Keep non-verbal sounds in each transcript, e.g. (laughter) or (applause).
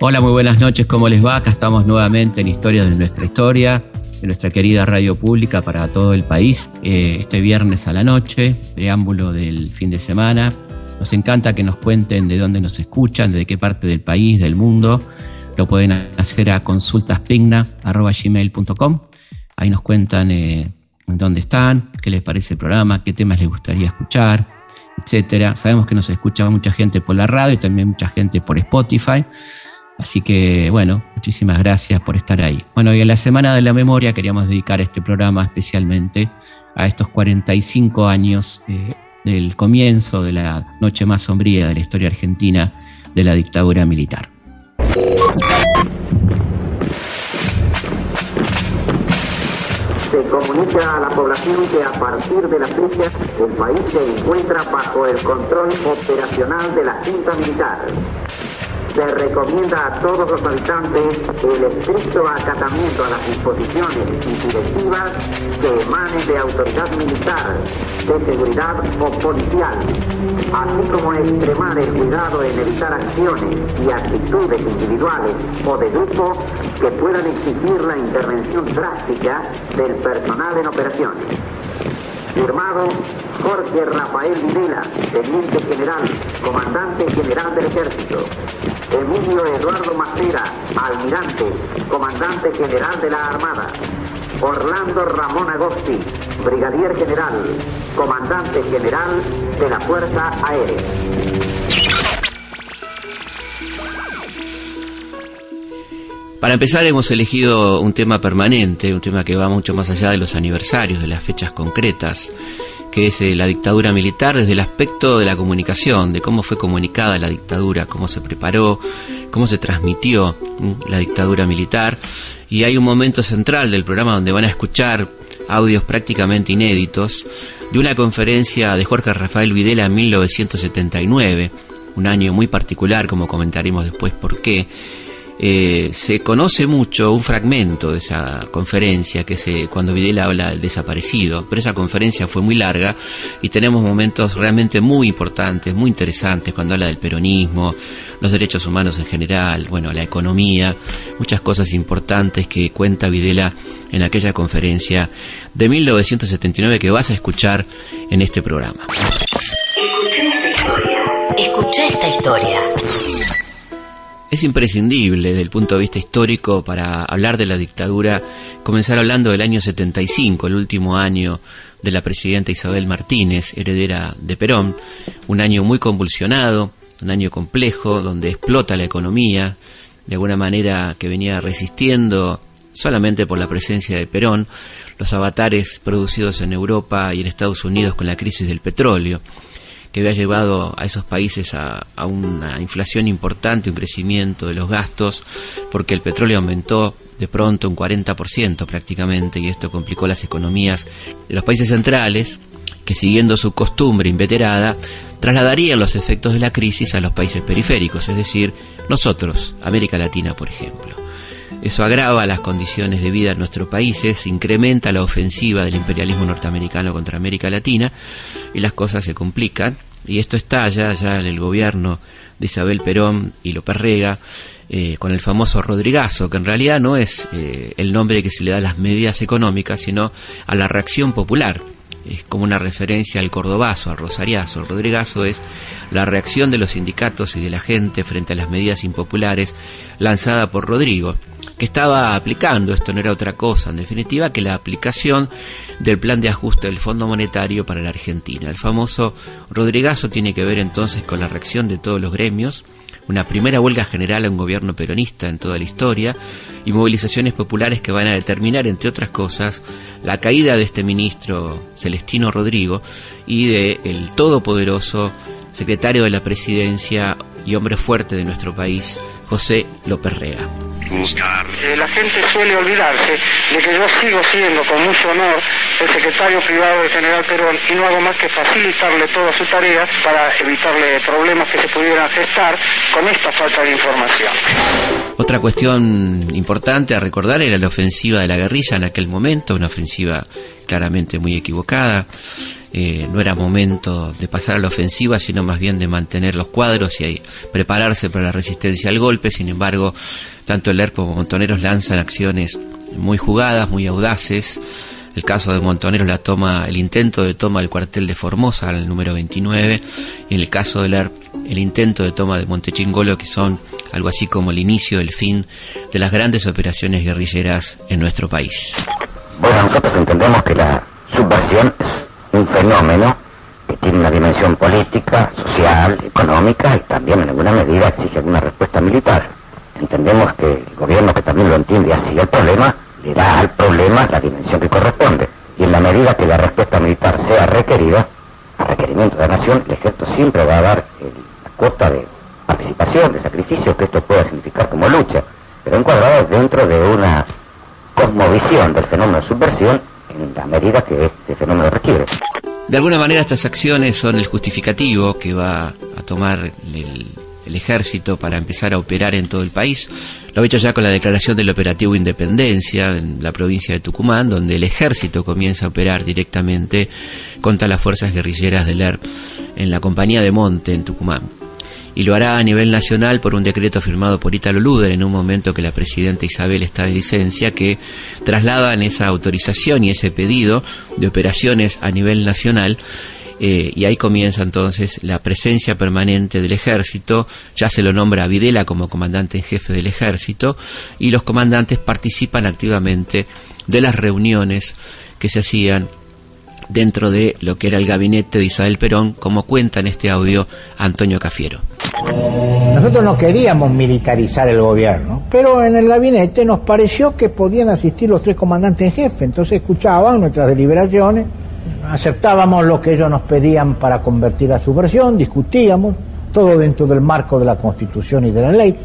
Hola, muy buenas noches, ¿cómo les va? Acá estamos nuevamente en Historia de nuestra historia, de nuestra querida radio pública para todo el país. Eh, este viernes a la noche, preámbulo del fin de semana. Nos encanta que nos cuenten de dónde nos escuchan, de qué parte del país, del mundo. Lo pueden hacer a consultaspigna.gmail.com. Ahí nos cuentan eh, dónde están, qué les parece el programa, qué temas les gustaría escuchar, etcétera. Sabemos que nos escucha mucha gente por la radio y también mucha gente por Spotify. Así que, bueno, muchísimas gracias por estar ahí. Bueno, y en la Semana de la Memoria queríamos dedicar este programa especialmente a estos 45 años eh, del comienzo de la noche más sombría de la historia argentina de la dictadura militar. Se comunica a la población que a partir de la fecha el país se encuentra bajo el control operacional de la Junta Militar se recomienda a todos los habitantes el estricto acatamiento a las disposiciones y directivas que emanen de autoridad militar, de seguridad o policial, así como extremar el cuidado en evitar acciones y actitudes individuales o de grupo que puedan exigir la intervención drástica del personal en operaciones. Firmado Jorge Rafael Videla, Teniente General, Comandante General del Ejército. Emilio Eduardo Macera, Almirante, Comandante General de la Armada. Orlando Ramón Agosti, Brigadier General, Comandante General de la Fuerza Aérea. Para empezar hemos elegido un tema permanente, un tema que va mucho más allá de los aniversarios, de las fechas concretas, que es eh, la dictadura militar desde el aspecto de la comunicación, de cómo fue comunicada la dictadura, cómo se preparó, cómo se transmitió la dictadura militar. Y hay un momento central del programa donde van a escuchar audios prácticamente inéditos de una conferencia de Jorge Rafael Videla en 1979, un año muy particular, como comentaremos después por qué eh, se conoce mucho un fragmento de esa conferencia que se cuando Videla habla del desaparecido, pero esa conferencia fue muy larga y tenemos momentos realmente muy importantes, muy interesantes cuando habla del peronismo, los derechos humanos en general, bueno, la economía, muchas cosas importantes que cuenta Videla en aquella conferencia de 1979 que vas a escuchar en este programa. Escucha esta historia es imprescindible desde el punto de vista histórico para hablar de la dictadura comenzar hablando del año 75, el último año de la presidenta Isabel Martínez, heredera de Perón, un año muy convulsionado, un año complejo donde explota la economía, de alguna manera que venía resistiendo solamente por la presencia de Perón, los avatares producidos en Europa y en Estados Unidos con la crisis del petróleo que había llevado a esos países a, una inflación importante, un crecimiento de los gastos, porque el petróleo aumentó de pronto un 40% prácticamente y esto complicó las economías de los países centrales que siguiendo su costumbre inveterada trasladarían los efectos de la crisis a los países periféricos, es decir, nosotros, América Latina por ejemplo. Eso agrava las condiciones de vida en nuestros países, incrementa la ofensiva del imperialismo norteamericano contra América Latina y las cosas se complican. Y esto estalla ya en el gobierno de Isabel Perón y López Rega eh, con el famoso Rodrigazo, que en realidad no es eh, el nombre que se le da a las medidas económicas, sino a la reacción popular es como una referencia al cordobazo, al rosariazo. El rodrigazo es la reacción de los sindicatos y de la gente frente a las medidas impopulares lanzada por Rodrigo que estaba aplicando, esto no era otra cosa, en definitiva, que la aplicación del plan de ajuste del Fondo Monetario para la Argentina. El famoso Rodrigazo tiene que ver entonces con la reacción de todos los gremios, una primera huelga general a un gobierno peronista en toda la historia y movilizaciones populares que van a determinar, entre otras cosas, la caída de este ministro Celestino Rodrigo y de el todopoderoso secretario de la presidencia y hombre fuerte de nuestro país, José López Rega. buscar. Eh, la gente suele olvidarse de que yo sigo siendo con mucho honor el secretario privado del general Perón y no hago más que facilitarle toda su tarea para evitarle problemas que se pudieran gestar con esta falta de información. Otra cuestión importante a recordar era la ofensiva de la guerrilla en aquel momento, una ofensiva claramente muy equivocada. Eh, no era momento de pasar a la ofensiva, sino más bien de mantener los cuadros y prepararse para la resistencia al golpe. Sin embargo, tanto el ERP como Montoneros lanzan acciones muy jugadas, muy audaces. El caso de Montoneros la toma, el intento de toma del cuartel de Formosa, el número 29, y en el caso del ERP, el intento de toma de Montechingolo, que son algo así como el inicio del fin de las grandes operaciones guerrilleras en nuestro país. Bueno, nosotros entendemos que la subversión un fenómeno que tiene una dimensión política, social, económica y también en alguna medida exige alguna respuesta militar. Entendemos que el gobierno que también lo entiende así el problema, le da al problema la dimensión que corresponde. Y en la medida que la respuesta militar sea requerida, a requerimiento de la nación, el ejército siempre va a dar la cuota de participación, de sacrificio que esto pueda significar como lucha, pero encuadrado dentro de una cosmovisión del fenómeno de subversión en la medida que este fenómeno requiere. De alguna manera estas acciones son el justificativo que va a tomar el, ejército para empezar a operar en todo el país. Lo ha hecho ya con la declaración del operativo Independencia en la provincia de Tucumán, donde el ejército comienza a operar directamente contra las fuerzas guerrilleras del ERP en la compañía de Monte en Tucumán y lo hará a nivel nacional por un decreto firmado por Italo Luder en un momento que la presidenta Isabel está de licencia, que trasladan esa autorización y ese pedido de operaciones a nivel nacional. Eh, y ahí comienza entonces la presencia permanente del ejército, ya se lo nombra a Videla como comandante en jefe del ejército, y los comandantes participan activamente de las reuniones que se hacían dentro de lo que era el gabinete de Isabel Perón, como cuenta en este audio Antonio Cafiero. Nosotros no queríamos militarizar el gobierno, pero en el gabinete nos pareció que podían asistir los tres comandantes en jefe, entonces escuchaban nuestras deliberaciones, aceptábamos lo que ellos nos pedían para convertir a su versión, discutíamos, todo dentro del marco de la Constitución y de la ley,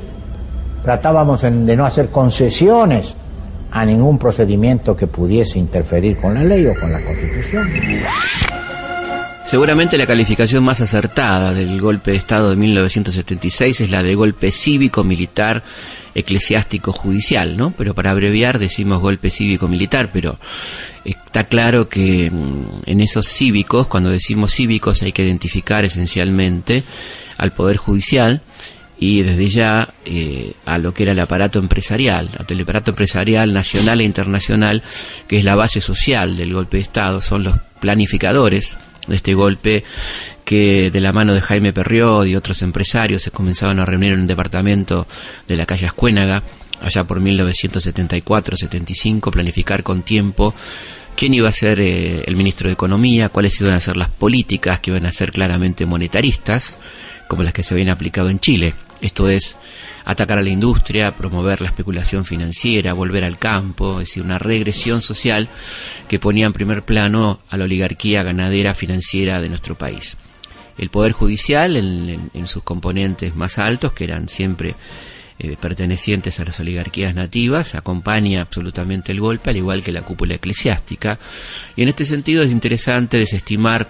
tratábamos de no hacer concesiones a ningún procedimiento que pudiese interferir con la ley o con la Constitución. Seguramente la calificación más acertada del golpe de Estado de 1976 es la de golpe cívico, militar, eclesiástico, judicial, ¿no? Pero para abreviar decimos golpe cívico, militar, pero está claro que mm, en esos cívicos, cuando decimos cívicos hay que identificar esencialmente al Poder Judicial y desde ya eh, a lo que era el aparato empresarial, el aparato empresarial nacional e internacional, que es la base social del golpe de Estado, son los planificadores de este golpe que de la mano de Jaime Perriot y otros empresarios se comenzaban a reunir en un departamento de la calle Ascuénaga, allá por 1974-75, planificar con tiempo quién iba a ser eh, el ministro de Economía, cuáles iban a ser las políticas que iban a ser claramente monetaristas, como las que se habían aplicado en Chile. Esto es atacar a la industria, promover la especulación financiera, volver al campo, es decir, una regresión social que ponía en primer plano a la oligarquía ganadera financiera de nuestro país. El Poder Judicial, en, sus componentes más altos, que eran siempre eh, pertenecientes a las oligarquías nativas, acompaña absolutamente el golpe, al igual que la cúpula eclesiástica. Y en este sentido es interesante desestimar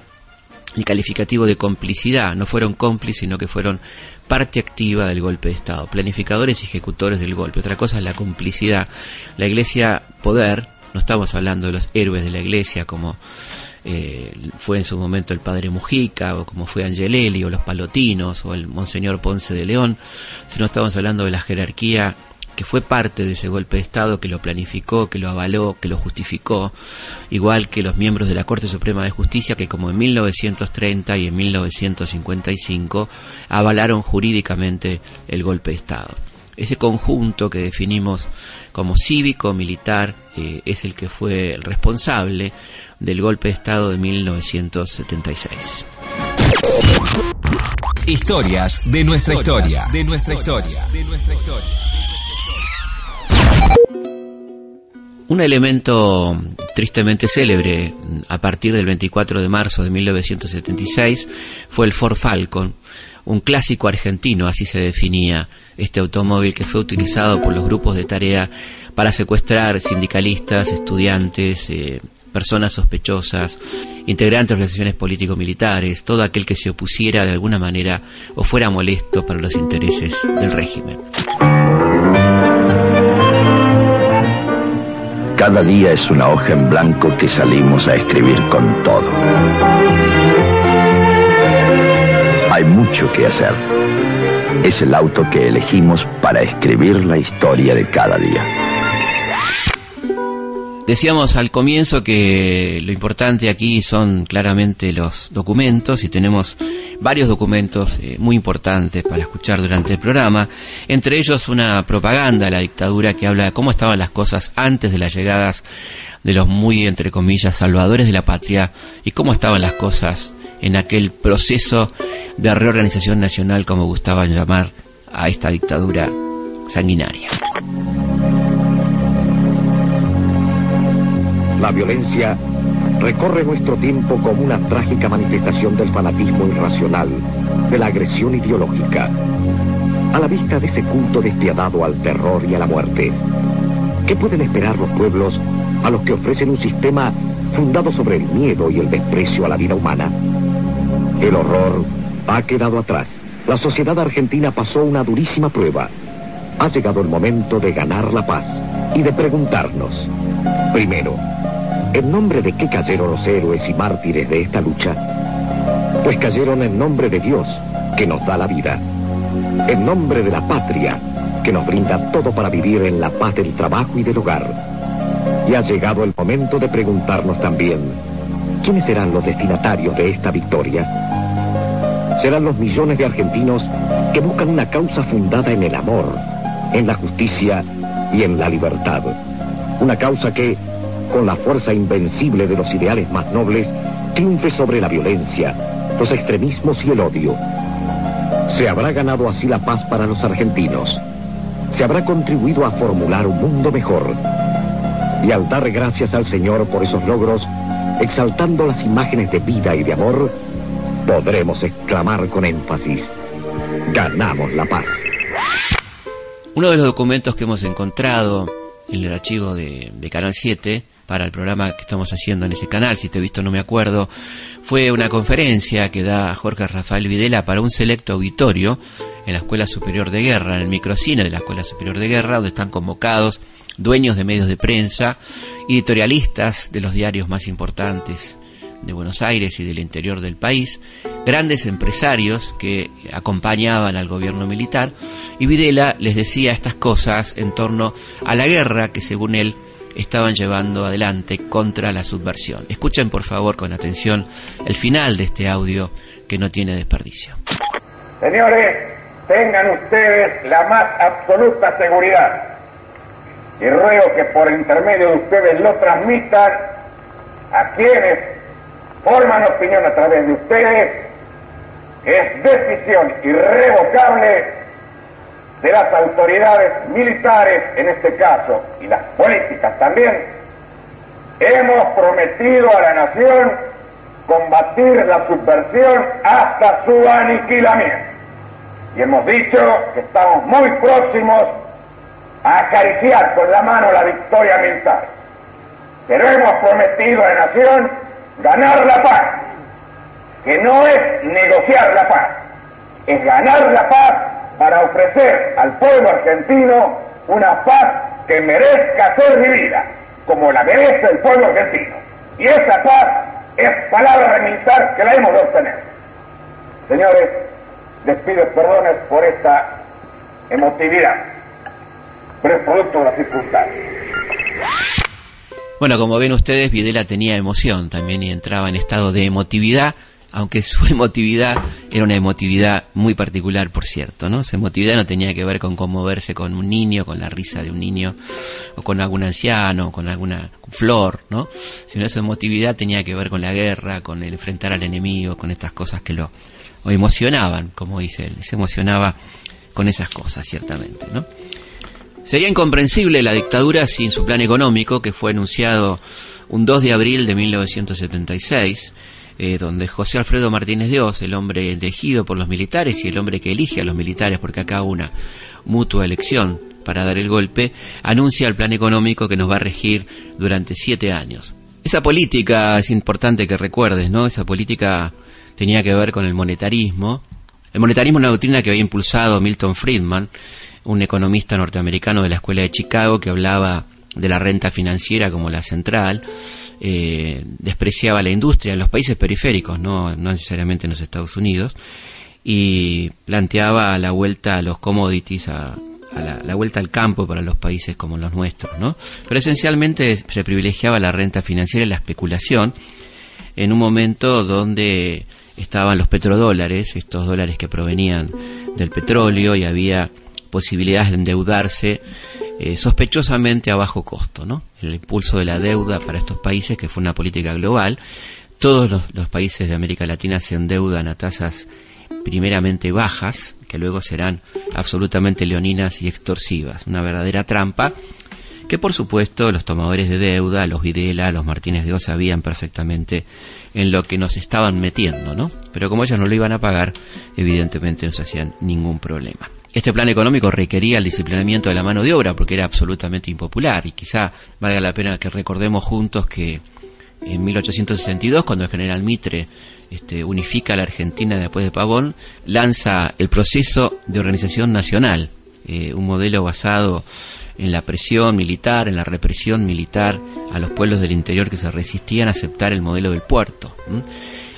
el calificativo de complicidad. No fueron cómplices, sino que fueron parte activa del golpe de Estado, planificadores y ejecutores del golpe. Otra cosa es la complicidad. La Iglesia poder, no estamos hablando de los héroes de la Iglesia como eh, fue en su momento el padre Mujica, o como fue Angelelli, o los Palotinos, o el Monseñor Ponce de León, sino estamos hablando de la jerarquía que fue parte de ese golpe de Estado, que lo planificó, que lo avaló, que lo justificó, igual que los miembros de la Corte Suprema de Justicia, que como en 1930 y en 1955 avalaron jurídicamente el golpe de Estado. Ese conjunto que definimos como cívico, militar, eh, es el que fue el responsable del golpe de Estado de 1976. Historias de nuestra historia, de nuestra historia, de nuestra historia. Un elemento tristemente célebre a partir del 24 de marzo de 1976 fue el Ford Falcon, un clásico argentino, así se definía este automóvil que fue utilizado por los grupos de tarea para secuestrar sindicalistas, estudiantes, eh, personas sospechosas, integrantes de organizaciones político-militares, todo aquel que se opusiera de alguna manera o fuera molesto para los intereses del régimen. Cada día es una hoja en blanco que salimos a escribir con todo. Hay mucho que hacer. Es el auto que elegimos para escribir la historia de cada día. Decíamos al comienzo que lo importante aquí son claramente los documentos y tenemos varios documentos eh, muy importantes para escuchar durante el programa, entre ellos una propaganda de la dictadura que habla de cómo estaban las cosas antes de las llegadas de los muy, entre comillas, salvadores de la patria y cómo estaban las cosas en aquel proceso de reorganización nacional, como gustaban llamar a esta dictadura sanguinaria. La violencia recorre nuestro tiempo como una trágica manifestación del fanatismo irracional, de la agresión ideológica. A la vista de ese culto despiadado al terror y a la muerte, ¿qué pueden esperar los pueblos a los que ofrecen un sistema fundado sobre el miedo y el desprecio a la vida humana? El horror ha quedado atrás. La sociedad argentina pasó una durísima prueba. Ha llegado el momento de ganar la paz y de preguntarnos, primero, ¿En nombre de qué cayeron los héroes y mártires de esta lucha? Pues cayeron en nombre de Dios, que nos da la vida. En nombre de la patria, que nos brinda todo para vivir en la paz del trabajo y del hogar. Y ha llegado el momento de preguntarnos también, ¿quiénes serán los destinatarios de esta victoria? Serán los millones de argentinos que buscan una causa fundada en el amor, en la justicia y en la libertad. Una causa que, con la fuerza invencible de los ideales más nobles, triunfe sobre la violencia, los extremismos y el odio. Se habrá ganado así la paz para los argentinos. Se habrá contribuido a formular un mundo mejor. Y al dar gracias al Señor por esos logros, exaltando las imágenes de vida y de amor, podremos exclamar con énfasis, ganamos la paz. Uno de los documentos que hemos encontrado en el archivo de, Canal 7 para el programa que estamos haciendo en ese canal, si te he visto no me acuerdo, fue una conferencia que da Jorge Rafael Videla para un selecto auditorio en la Escuela Superior de Guerra, en el microcine de la Escuela Superior de Guerra, donde están convocados dueños de medios de prensa, editorialistas de los diarios más importantes de Buenos Aires y del interior del país, grandes empresarios que acompañaban al gobierno militar, y Videla les decía estas cosas en torno a la guerra que según él estaban llevando adelante contra la subversión. Escuchen por favor con atención el final de este audio que no tiene desperdicio. Señores, tengan ustedes la más absoluta seguridad y ruego que por intermedio de ustedes lo transmitan a quienes forman opinión a través de ustedes, es decisión irrevocable de las autoridades militares en este caso y las políticas también, hemos prometido a la nación combatir la subversión hasta su aniquilamiento. Y hemos dicho que estamos muy próximos a acariciar con la mano la victoria militar. Pero hemos prometido a la nación ganar la paz, que no es negociar la paz, es ganar la paz para ofrecer al pueblo argentino una paz que merezca ser vivida, como la merece el pueblo argentino. Y esa paz es palabra militar que la hemos de obtener. Señores, les pido perdones por esta emotividad, pero es producto de las circunstancias. Bueno, como ven ustedes, Videla tenía emoción también y entraba en estado de emotividad aunque su (laughs) emotividad era una emotividad muy particular, por cierto, ¿no? Su emotividad no tenía que ver con conmoverse con un niño, con la risa de un niño, o con algún anciano, con alguna flor, ¿no? Sino esa emotividad tenía que ver con la guerra, con el enfrentar al enemigo, con estas cosas que lo, emocionaban, como dice él, se emocionaba con esas cosas, ciertamente, ¿no? Sería incomprensible la dictadura sin su plan económico que fue anunciado un 2 de abril de 1976, eh, donde José Alfredo Martínez Dios, el hombre elegido por los militares y el hombre que elige a los militares, porque acá una mutua elección para dar el golpe, anuncia el plan económico que nos va a regir durante siete años. Esa política es importante que recuerdes, ¿no? Esa política tenía que ver con el monetarismo. El monetarismo es una doctrina que había impulsado Milton Friedman, un economista norteamericano de la Escuela de Chicago que hablaba de la renta financiera como la central, eh, despreciaba la industria en los países periféricos, no, necesariamente en los Estados Unidos, y planteaba la vuelta a los commodities, a, la, vuelta al campo para los países como los nuestros, ¿no? Pero esencialmente se privilegiaba la renta financiera y la especulación en un momento donde estaban los petrodólares, estos dólares que provenían del petróleo y había posibilidades de endeudarse eh, sospechosamente a bajo costo, ¿no? El impulso de la deuda para estos países, que fue una política global, todos los, países de América Latina se endeudan a tasas primeramente bajas, que luego serán absolutamente leoninas y extorsivas, una verdadera trampa que por supuesto los tomadores de deuda, los Videla, los Martínez de Oz sabían perfectamente en lo que nos estaban metiendo, ¿no? Pero como ellos no lo iban a pagar, evidentemente no se hacían ningún problema. Este plan económico requería el disciplinamiento de la mano de obra porque era absolutamente impopular y quizá valga la pena que recordemos juntos que en 1862, cuando el general Mitre este, unifica a la Argentina después de Pavón, lanza el proceso de organización nacional, eh, un modelo basado en la presión militar, en la represión militar a los pueblos del interior que se resistían a aceptar el modelo del puerto.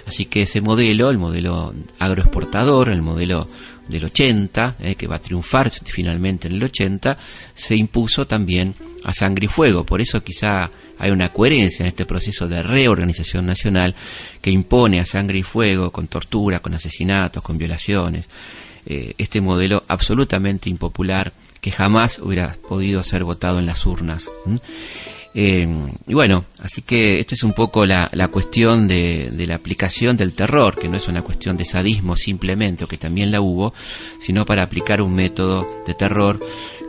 Así que ese modelo, el modelo agroexportador, el modelo del 80, eh, que va a triunfar finalmente en el 80, se impuso también a sangre y fuego. Por eso quizá hay una coherencia en este proceso de reorganización nacional que impone a sangre y fuego, con tortura, con asesinatos, con violaciones, eh, este modelo absolutamente impopular que jamás hubiera podido ser votado en las urnas. Eh, y bueno, así que esto es un poco la, cuestión de, la aplicación del terror, que no es una cuestión de sadismo simplemente, o que también la hubo, sino para aplicar un método de terror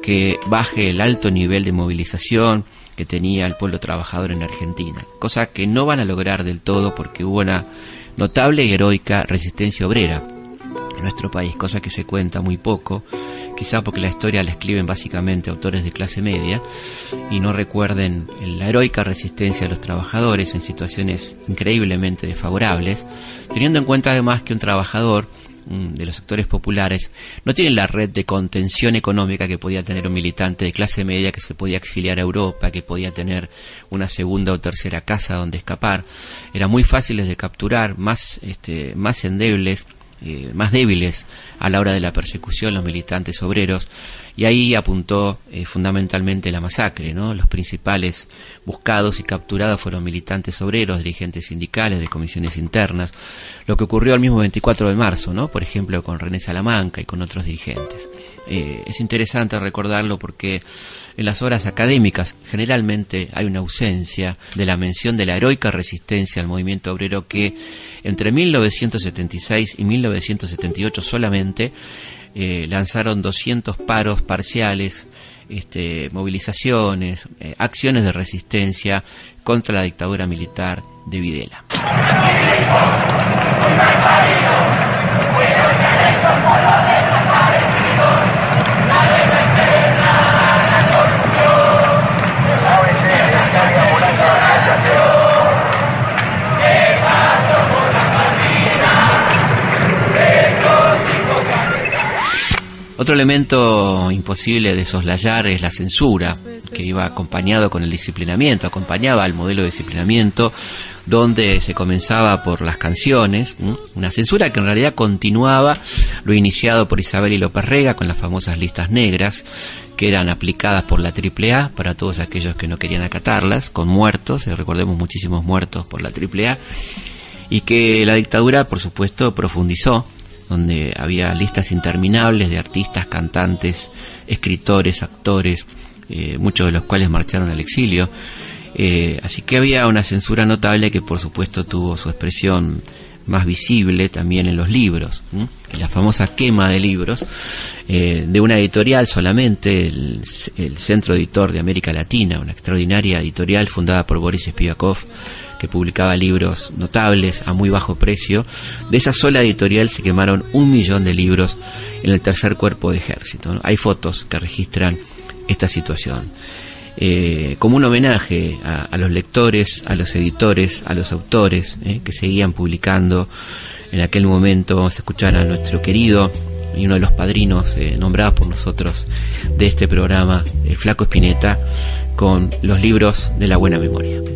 que baje el alto nivel de movilización que tenía el pueblo trabajador en Argentina, cosa que no van a lograr del todo porque hubo una notable y heroica resistencia obrera nuestro país, cosa que se cuenta muy poco quizá porque la historia la escriben básicamente autores de clase media y no recuerden la heroica resistencia de los trabajadores en situaciones increíblemente desfavorables, teniendo en cuenta además que un trabajador mm, de los sectores populares no tiene la red de contención económica que podía tener un militante de clase media que se podía exiliar a Europa, que podía tener una segunda o tercera casa donde escapar. Eran muy fáciles de capturar, más, este, más endebles eh, más débiles a la hora de la persecución, los militantes obreros, y ahí apuntó eh, fundamentalmente la masacre. ¿no? Los principales buscados y capturados fueron militantes obreros, dirigentes sindicales, de comisiones internas, lo que ocurrió el mismo 24 de marzo, ¿no? por ejemplo, con René Salamanca y con otros dirigentes. Eh, es interesante recordarlo porque en las obras académicas generalmente hay una ausencia de la mención de la heroica resistencia al movimiento obrero que entre 1976 y 1978 solamente eh, lanzaron 200 paros parciales, este, movilizaciones, eh, acciones de resistencia contra la dictadura militar de Videla. Otro elemento imposible de soslayar es la censura, que iba acompañado con el disciplinamiento, acompañaba al modelo de disciplinamiento, donde se comenzaba por las canciones, una censura que en realidad continuaba lo iniciado por Isabel y López Rega con las famosas listas negras, que eran aplicadas por la AAA para todos aquellos que no querían acatarlas, con muertos, eh, recordemos muchísimos muertos por la AAA, y que la dictadura, por supuesto, profundizó donde había listas interminables de artistas, cantantes, escritores, actores, eh, muchos de los cuales marcharon al exilio. Eh, así que había una censura notable que por supuesto tuvo su expresión más visible también en los libros, la famosa quema de libros eh, de una editorial solamente, el, Centro Editor de América Latina, una extraordinaria editorial fundada por Boris Spivakov, que publicaba libros notables a muy bajo precio. De esa sola editorial se quemaron un millón de libros en el tercer cuerpo de ejército. Hay fotos que registran esta situación. Eh, como un homenaje a, los lectores, a los editores, a los autores eh, que seguían publicando. En aquel momento vamos a a nuestro querido y uno de los padrinos eh, nombrados por nosotros de este programa, el Flaco Espineta, con los libros de la buena memoria.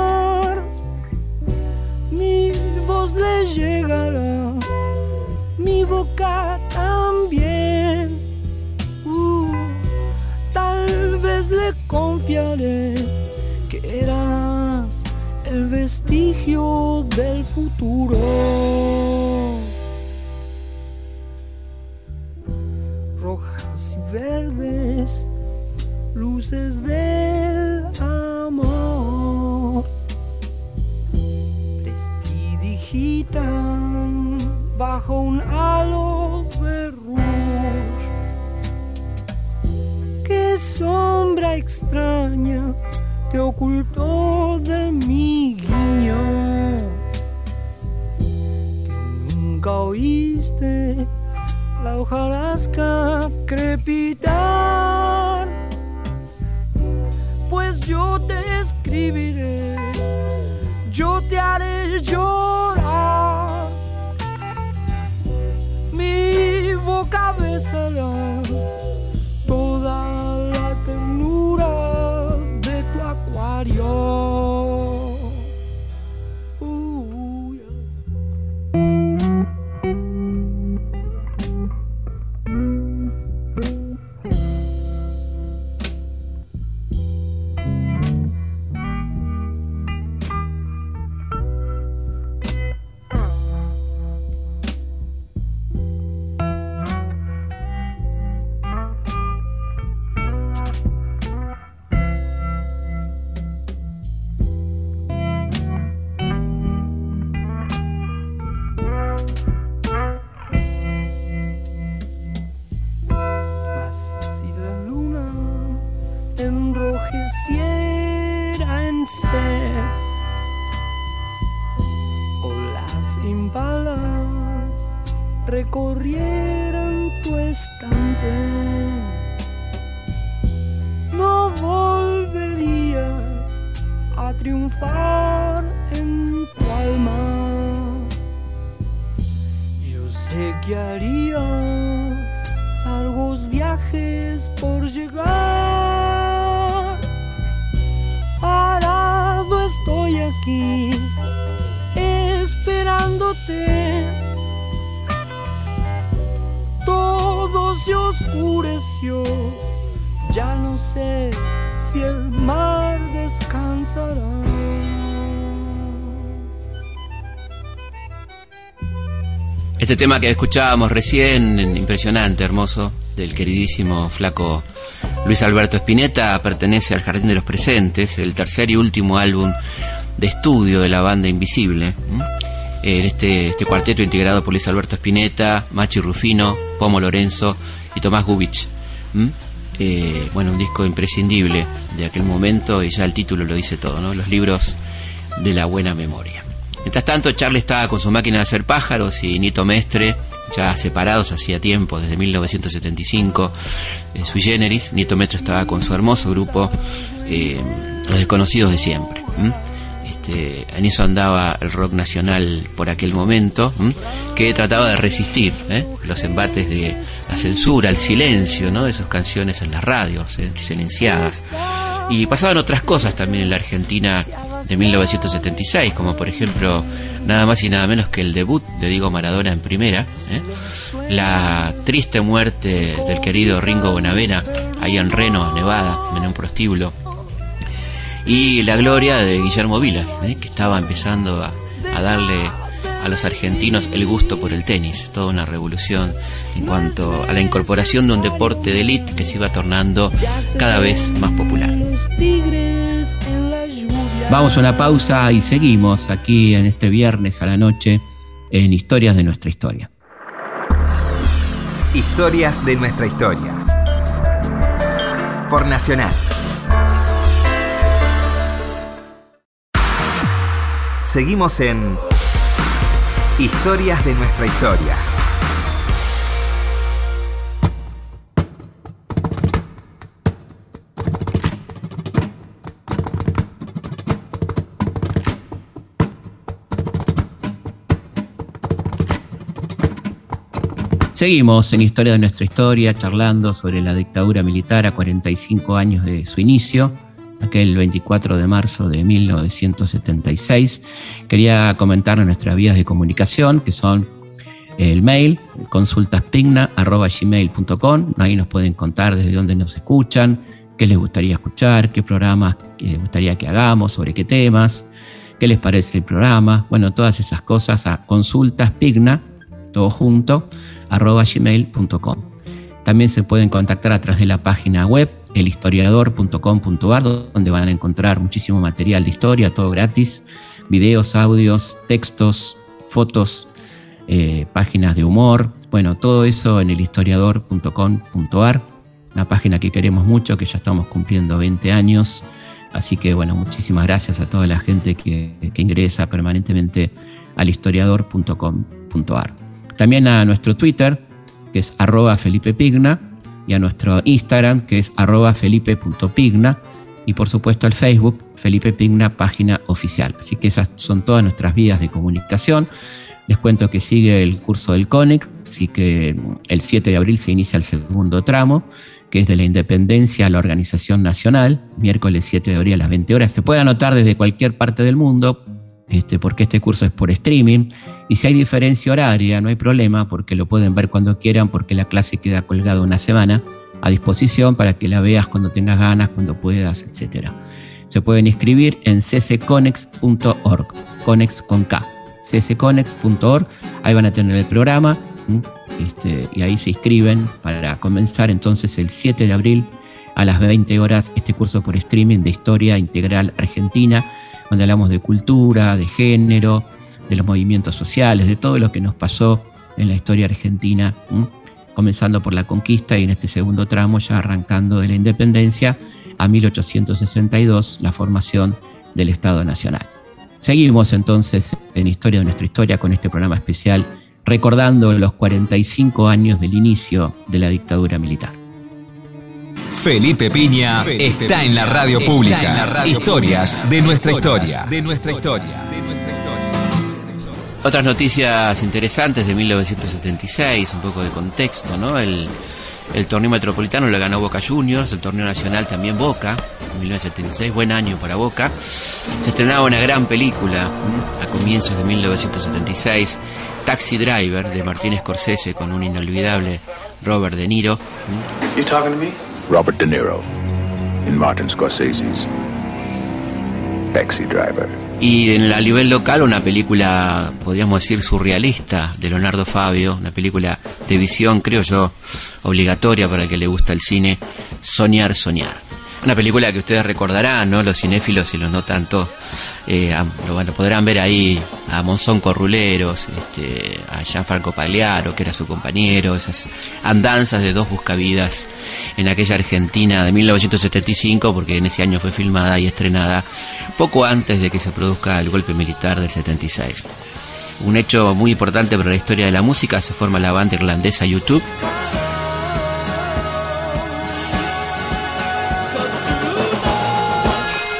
mi voz le llegará mi boca también le confiaré que eras el vestigio del futuro. Rojas y verdes, luces del bajo un halo de sombra extraña te ocultó de mi guiño. Que nunca oíste la hojarasca crepitar. Pues yo te escribiré, yo te haré llorar. balas recorrieran tu estante. No volverías a triunfar en tu alma. Yo sé que harías Este tema que escuchábamos recién, impresionante, hermoso, del queridísimo flaco Luis Alberto Spinetta, pertenece al Jardín de los Presentes, el tercer y último álbum de estudio de la banda Invisible. Este, este cuarteto integrado por Luis Alberto Spinetta, Machi Rufino, Pomo Lorenzo y Tomás Gubich. Eh, bueno, un disco imprescindible de aquel momento y ya el título lo dice todo, ¿no? Los libros de la buena memoria. Mientras tanto, Charlie estaba con su máquina de hacer pájaros y Nito Mestre, ya separados hacía tiempo, desde 1975, eh, sui generis. Nito Mestre estaba con su hermoso grupo, eh, Los Desconocidos de Siempre. Este, en eso andaba el rock nacional por aquel momento, que trataba de resistir ¿eh? los embates de la censura, el silencio ¿no? de sus canciones en las radios, silenciadas. Y pasaban otras cosas también en la Argentina de 1976, como por ejemplo nada más y nada menos que el debut de Diego Maradona en primera, ¿eh? la triste muerte del querido Ringo Bonavena ahí en Reno, Nevada, en un prostíbulo, y la gloria de Guillermo Vilas, ¿eh? que estaba empezando a, a darle a los argentinos el gusto por el tenis, toda una revolución en cuanto a la incorporación de un deporte de élite que se iba tornando cada vez más popular. Vamos a una pausa y seguimos aquí en este viernes a la noche en Historias de nuestra historia. Historias de nuestra historia. Por Nacional. Seguimos en Historias de nuestra historia. Seguimos en Historia de nuestra historia charlando sobre la dictadura militar a 45 años de su inicio aquel 24 de marzo de 1976. Quería comentar nuestras vías de comunicación, que son el mail, consultaspigna.gmail.com. Ahí nos pueden contar desde dónde nos escuchan, qué les gustaría escuchar, qué programas les gustaría que hagamos, sobre qué temas, qué les parece el programa. Bueno, todas esas cosas a consultaspigna, todo junto, arroba gmail.com. También se pueden contactar a través de la página web elhistoriador.com.ar, donde van a encontrar muchísimo material de historia, todo gratis, videos, audios, textos, fotos, eh, páginas de humor, bueno, todo eso en elhistoriador.com.ar, una página que queremos mucho, que ya estamos cumpliendo 20 años, así que bueno, muchísimas gracias a toda la gente que, que ingresa permanentemente al historiador.com.ar. También a nuestro Twitter, que es arroba Felipe Pigna, y a nuestro Instagram, que es felipe.pigna, y por supuesto al Facebook, Felipe Pigna, página oficial. Así que esas son todas nuestras vías de comunicación. Les cuento que sigue el curso del CONEC, así que el 7 de abril se inicia el segundo tramo, que es de la independencia a la organización nacional, miércoles 7 de abril a las 20 horas. Se puede anotar desde cualquier parte del mundo, este, porque este curso es por streaming. Y si hay diferencia horaria, no hay problema, porque lo pueden ver cuando quieran, porque la clase queda colgada una semana a disposición para que la veas cuando tengas ganas, cuando puedas, etc. Se pueden inscribir en ccconex.org, conex con K, ccconex.org, ahí van a tener el programa este, y ahí se inscriben para comenzar entonces el 7 de abril a las 20 horas este curso por streaming de Historia Integral Argentina donde hablamos de cultura, de género, de los movimientos sociales, de todo lo que nos pasó en la historia argentina, comenzando por la conquista y en este segundo tramo ya arrancando de la independencia a 1862, la formación del Estado Nacional. Seguimos entonces en Historia de nuestra historia con este programa especial recordando los 45 años del inicio de la dictadura militar. Felipe Piña está en la radio pública. Historias de nuestra historia. De nuestra historia. Otras noticias interesantes de 1976, un poco de contexto, ¿no? El, torneo metropolitano lo ganó Boca Juniors, el torneo nacional también Boca, en 1976, buen año para Boca. Se estrenaba una gran película a comienzos de 1976, Taxi Driver, de Martín Scorsese, con un inolvidable Robert De Niro. Robert De Niro en Martin Scorsese's Taxi Driver. Y en la nivel local una película, podríamos decir, surrealista de Leonardo Fabio, una película de visión, creo yo, obligatoria para el que le gusta el cine, Soñar, Soñar. Una película que ustedes recordarán, ¿no? Los cinéfilos y los no tanto, eh, lo, podrán ver ahí a Monzón Corruleros, este, a Gianfranco Pagliaro, que era su compañero, esas andanzas de dos buscavidas en aquella Argentina de 1975, porque en ese año fue filmada y estrenada poco antes de que se produzca el golpe militar del 76. Un hecho muy importante para la historia de la música, se forma la banda irlandesa YouTube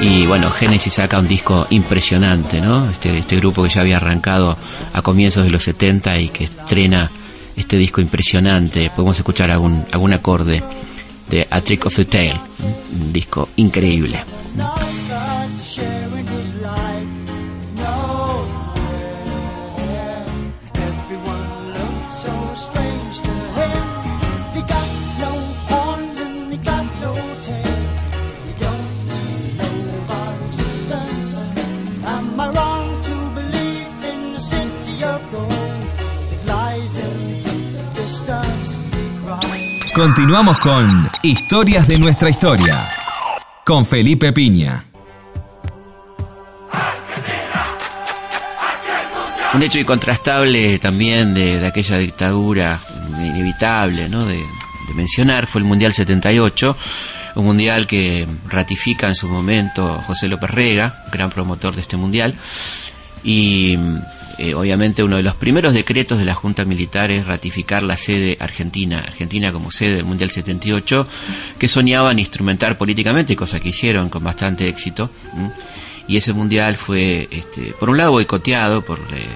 Y bueno, Genesis saca un disco impresionante, ¿no? Este, este grupo que ya había arrancado a comienzos de los 70 y que estrena este disco impresionante. Podemos escuchar algún, algún acorde de A Trick of the Tail, un disco increíble. Continuamos con Historias de nuestra historia. Con Felipe Piña. Un hecho incontrastable también de, aquella dictadura inevitable ¿no? de, de mencionar fue el Mundial 78 un mundial que ratifica en su momento José López Rega, gran promotor de este mundial, y eh, obviamente uno de los primeros decretos de la Junta Militar es ratificar la sede argentina, Argentina como sede del Mundial 78, que soñaban instrumentar políticamente, cosa que hicieron con bastante éxito. Y ese mundial fue, este, por un lado, boicoteado por eh,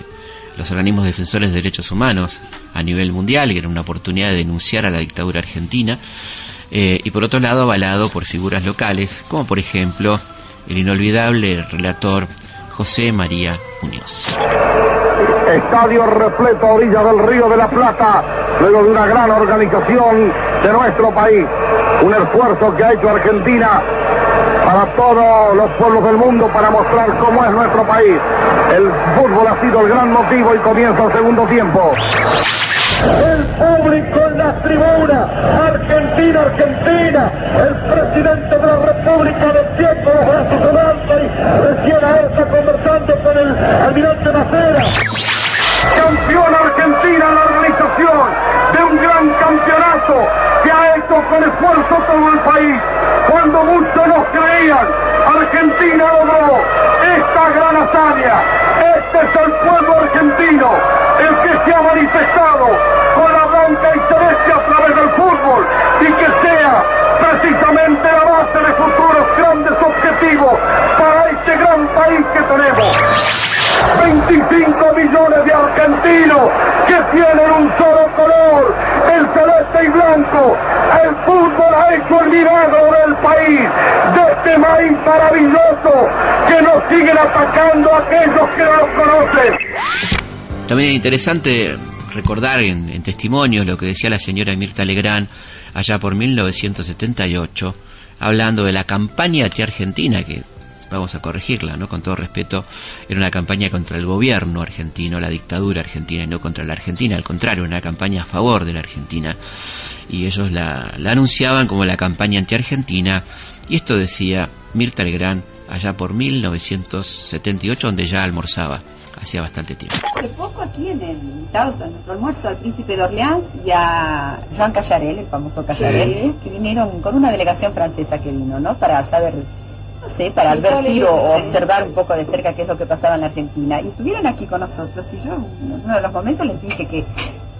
los organismos defensores de derechos humanos a nivel mundial, que era una oportunidad de denunciar a la dictadura argentina. Eh, y por otro lado avalado por figuras locales, como por ejemplo el inolvidable relator José María Muñoz. Estadio repleto a orilla del Río de la Plata, luego de una gran organización de nuestro país. Un esfuerzo que ha hecho Argentina para todos los pueblos del mundo para mostrar cómo es nuestro país. El fútbol ha sido el gran motivo y comienza el segundo tiempo. El público en las tribunas, Argentina, Argentina, el presidente de la República de tiempo ahora está conversando con el almirante Macera. Campeón Argentina en la organización de un gran campeonato que ha hecho con esfuerzo todo el país. Cuando muchos nos creían, Argentina logró esta gran hazaña. Este es el pueblo argentino el que se ha manifestado con la blanca y celeste a través del fútbol y que sea precisamente la base de futuros grandes objetivos país que tenemos. 25 millones de argentinos que tienen un solo color, el celeste y blanco. El fútbol ha hecho el milagro del país, de este país maravilloso que nos siguen atacando aquellos que no lo conocen. También es interesante recordar en, testimonios lo que decía la señora Mirta Legrand allá por 1978, hablando de la campaña anti-argentina, que vamos a corregirla, ¿no? Con todo respeto, era una campaña contra el gobierno argentino, la dictadura argentina, y no contra la Argentina, al contrario, una campaña a favor de la Argentina. Y ellos la, la anunciaban como la campaña anti-argentina, y esto decía Mirta Legrand allá por 1978, donde ya almorzaba hacía bastante tiempo. Hace poco aquí en el invitados a nuestro almuerzo al príncipe de Orleans y a Jean Callarel, el famoso Callarel, que vinieron con una delegación francesa que vino, ¿no? Para saber, sé, para advertir o observar un poco de cerca qué es lo que pasaba en la Argentina. Y estuvieron aquí con nosotros y yo en uno de los momentos les dije que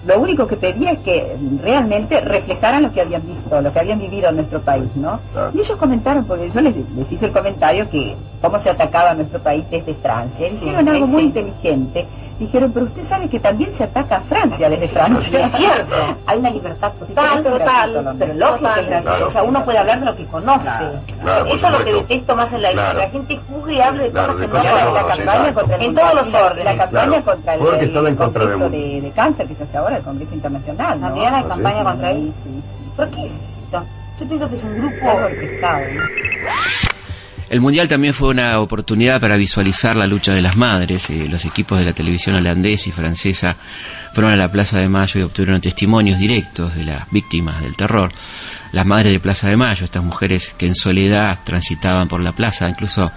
lo único que pedía es que realmente reflejaran lo que habían visto, lo que habían vivido en nuestro país, ¿no? Y ellos comentaron, porque yo les, hice el comentario que cómo se atacaba nuestro país desde Francia. Y dijeron algo muy inteligente dijeron, pero usted sabe que también se ataca a Francia desde Francia. Es cierto, (laughs) hay una libertad total, total, pero lógico, o sea, uno puede hablar de lo que conoce. Eso es lo que detesto más en la vida, la gente juzgue y hable de cosas que no. La campaña contra el en todos los órdenes. La campaña contra el, Congreso de, Cáncer que se hace ahora, el Congreso Internacional. También hay campaña contra él. Sí, sí, ¿Por qué es esto? Yo pienso que es un grupo orquestado. El Mundial también fue una oportunidad para visualizar la lucha de las madres. Eh, los equipos de la televisión holandesa y francesa fueron a la Plaza de Mayo y obtuvieron testimonios directos de las víctimas del terror. Las madres de Plaza de Mayo, estas mujeres que en soledad transitaban por la plaza, incluso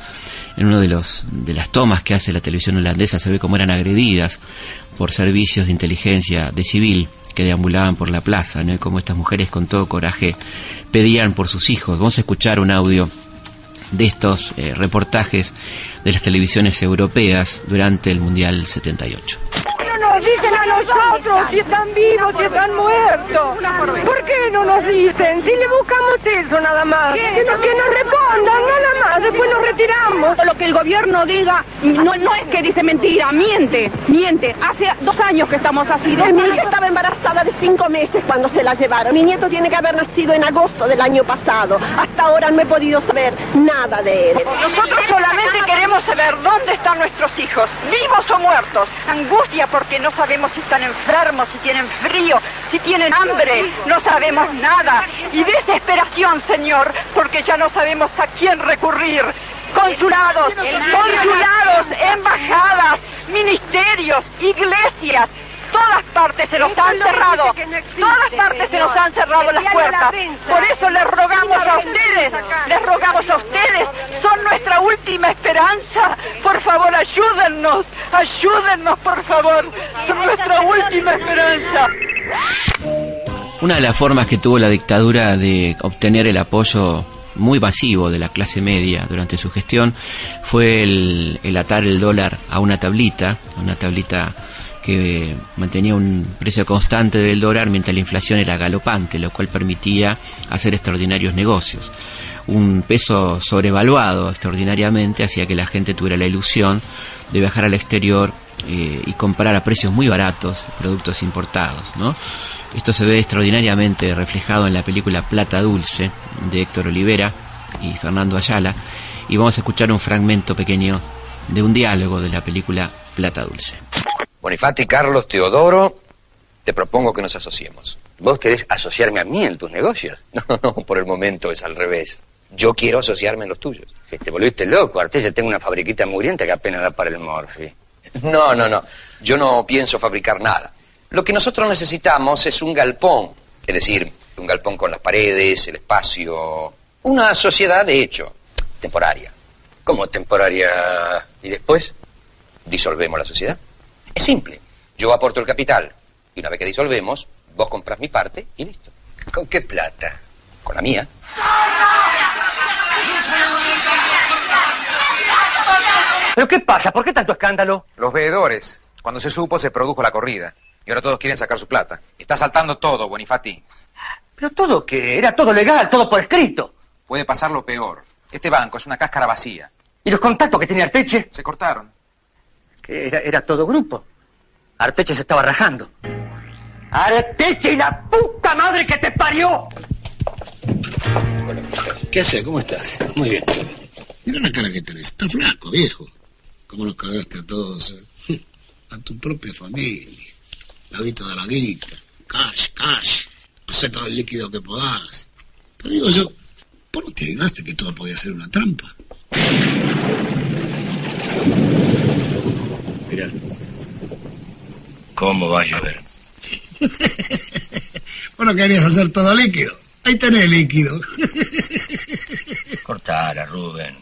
en uno de los de las tomas que hace la televisión holandesa se ve cómo eran agredidas por servicios de inteligencia de civil que deambulaban por la plaza, ¿no? Y cómo estas mujeres con todo coraje pedían por sus hijos. Vamos a escuchar un audio de estos eh, reportajes de las televisiones europeas durante el Mundial 78 no nos dicen a nosotros si están vivos, si están muertos? ¿Por qué no nos dicen? Si le buscamos eso nada más. Que nos, que nos respondan nada más, después nos retiramos. Lo que el gobierno diga no, no es que dice mentira, miente, miente. Hace dos años que estamos así. Mi hija estaba embarazada de cinco meses cuando se la llevaron. Mi nieto tiene que haber nacido en agosto del año pasado. Hasta ahora no he podido saber nada de él. Nosotros solamente queremos saber dónde están nuestros hijos, vivos o muertos. Angustia porque no sabemos si están enfermos, si tienen frío, si tienen hambre, no sabemos nada. Y desesperación, Señor, porque ya no sabemos a quién recurrir. Consulados, consulados, embajadas, ministerios, iglesias, todas partes se nos han cerrado, todas partes se nos han cerrado las puertas. Por eso les rogamos a ustedes, les rogamos a ustedes, son nuestra última esperanza. Por favor, ayúdennos, ayúdennos, por favor, son nuestra última esperanza. Una de las formas que tuvo la dictadura de obtener el apoyo muy masivo de la clase media durante su gestión fue el, el atar el dólar a una tablita, una tablita que mantenía un precio constante del dólar mientras la inflación era galopante, lo cual permitía hacer extraordinarios negocios. Un peso sobrevaluado extraordinariamente hacía que la gente tuviera la ilusión de viajar al exterior eh, y comprar a precios muy baratos productos importados. Esto se ve extraordinariamente reflejado en la película Plata Dulce de Héctor Olivera y Fernando Ayala y vamos a escuchar un fragmento pequeño de un diálogo de la película Plata Dulce. Bonifati, Carlos, Teodoro, te propongo que nos asociemos. ¿Vos querés asociarme a mí en tus negocios? (laughs) No, no, por el momento es al revés. Yo quiero asociarme en los tuyos. Te volviste loco, yo tengo una fabriquita mugrienta que apenas da para el morfi. (laughs) No, no, no. Yo no pienso fabricar nada. Lo que nosotros necesitamos es un galpón, es decir, un galpón con las paredes, el espacio, una sociedad de hecho, temporaria. ¿Cómo temporaria? ¿Y después? ¿Disolvemos la sociedad? Es simple. Yo aporto el capital y una vez que disolvemos, vos compras mi parte y listo. ¿Con qué plata? Con la mía. ¿Pero qué pasa? ¿Por qué tanto escándalo? Los veedores. Cuando se supo, se produjo la corrida. Y ahora todos quieren sacar su plata. Está saltando todo, Bonifati. Pero todo que era todo legal, todo por escrito. Puede pasar lo peor. Este banco es una cáscara vacía. ¿Y los contactos que tenía Arteche? Se cortaron. Era, era todo grupo. Arteche se estaba rajando. ¡Arteche y la puta madre que te parió! ¿Qué haces? ¿Cómo estás? Muy bien. Mira la cara que tenés. Está flaco, viejo. ¿Cómo nos cagaste a todos? eh? (laughs) A tu propia familia. La guita de la guita. Cash, cash. Hacé todo el líquido que podás. Pero digo yo, ¿por no te que todo podía ser una trampa? ¿Cómo va a llover? (laughs) Vos no querías hacer todo líquido. Ahí tenés líquido. (laughs) Cortala, Rubén.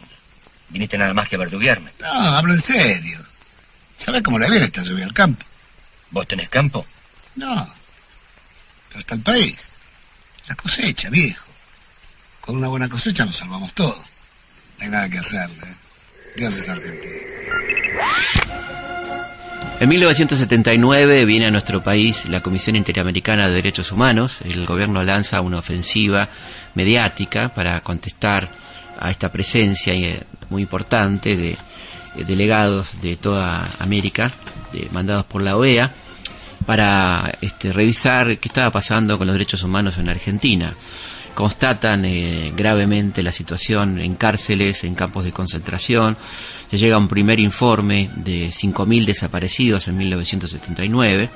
Viniste nada más que a verduguearme. No, hablo en serio. ¿Sabes cómo le viene esta lluvia al campo? ¿Vos tenés campo? No. Pero está el país. La cosecha, viejo. Con una buena cosecha nos salvamos todo. No hay nada que hacerle. ¿eh? Dios es argentino. En 1979 viene a nuestro país la Comisión Interamericana de Derechos Humanos. El gobierno lanza una ofensiva mediática para contestar a esta presencia eh, muy importante de eh, delegados de toda América, de- mandados por la OEA, para este, revisar qué estaba pasando con los derechos humanos en Argentina. Constatan eh, gravemente la situación en cárceles, en campos de concentración. Se llega un primer informe de 5.000 desaparecidos en 1979.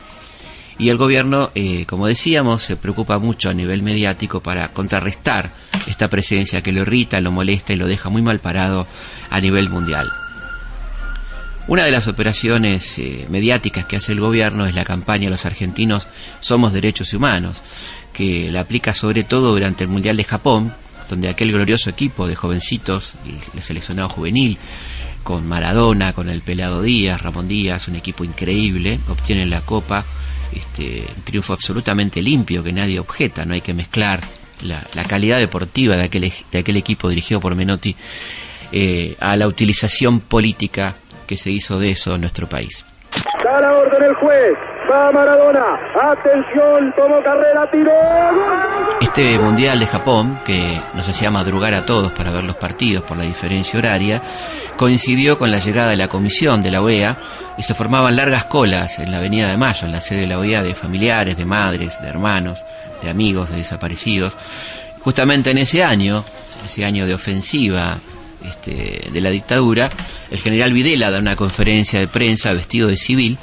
Y el gobierno, eh, como decíamos, se preocupa mucho a nivel mediático para contrarrestar esta presencia que lo irrita, lo molesta y lo deja muy mal parado a nivel mundial. Una de las operaciones eh, mediáticas que hace el gobierno es la campaña Los argentinos somos derechos humanos, que la aplica sobre todo durante el Mundial de Japón, donde aquel glorioso equipo de jovencitos, el seleccionado juvenil, con Maradona, con el Pelado Díaz, Ramón Díaz, un equipo increíble, obtienen la copa, este, un triunfo absolutamente limpio que nadie objeta, no hay que mezclar la, calidad deportiva de aquel, de aquel equipo dirigido por Menotti eh, a la utilización política que se hizo de eso en nuestro país. Da la orden el juez. Va Maradona. Atención, tomó carrera, tiró. Este Mundial de Japón, que nos hacía madrugar a todos para ver los partidos por la diferencia horaria, coincidió con la llegada de la comisión de la OEA y se formaban largas colas en la Avenida de Mayo, en la sede de la OEA, de familiares, de madres, de hermanos, de amigos, de desaparecidos. Justamente en ese año, ese año de ofensiva este, de la dictadura, el general Videla da una conferencia de prensa vestido de civil,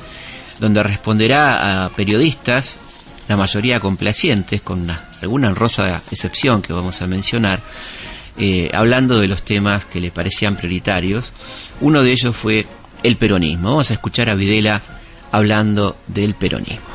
donde responderá a periodistas, la mayoría complacientes, con una- alguna honrosa excepción que vamos a mencionar, eh, hablando de los temas que le parecían prioritarios. Uno de ellos fue el peronismo. Vamos a escuchar a Videla hablando del peronismo.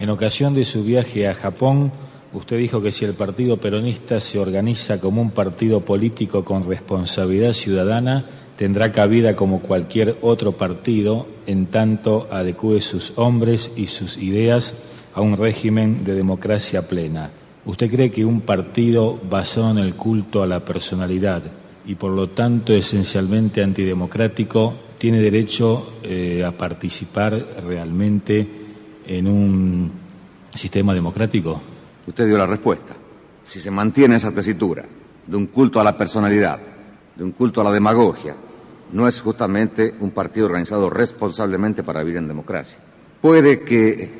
En ocasión de su viaje a Japón, usted dijo que si el Partido Peronista se organiza como un partido político con responsabilidad ciudadana, tendrá cabida como cualquier otro partido en tanto adecue sus hombres y sus ideas a un régimen de democracia plena. ¿Usted cree que un partido basado en el culto a la personalidad y por lo tanto esencialmente antidemocrático tiene derecho eh, a participar realmente en un sistema democrático? Usted dio la respuesta. Si se mantiene esa tesitura de un culto a la personalidad, de un culto a la demagogia, no es justamente un partido organizado responsablemente para vivir en democracia. Puede que,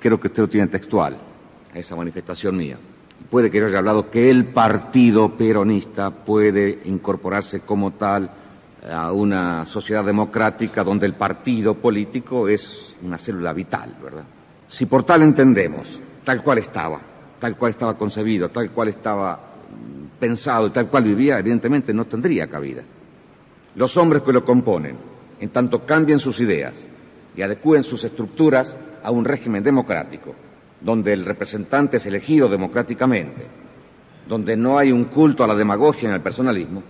creo que usted lo tiene textual, esa manifestación mía, puede que yo haya hablado que el partido peronista puede incorporarse como tal a una sociedad democrática donde el partido político es una célula vital, ¿verdad? Si por tal entendemos, tal cual estaba, tal cual estaba concebido, tal cual estaba mm, pensado y tal cual vivía, evidentemente no tendría cabida. Los hombres que lo componen, en tanto cambien sus ideas y adecúen sus estructuras a un régimen democrático, donde el representante es elegido democráticamente, donde no hay un culto a la demagogia en el personalismo,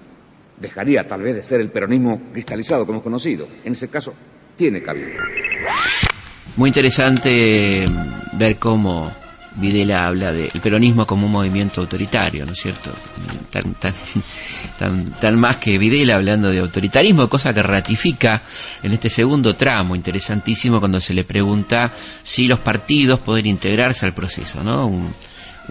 dejaría tal vez de ser el peronismo cristalizado como hemos conocido. En ese caso, tiene cabida. Muy interesante ver cómo Videla habla del peronismo como un movimiento autoritario, ¿no es cierto? Tan, tan, tan, tan, más que Videla hablando de autoritarismo, cosa que ratifica en este segundo tramo interesantísimo cuando se le pregunta si los partidos pueden integrarse al proceso, ¿no? Un,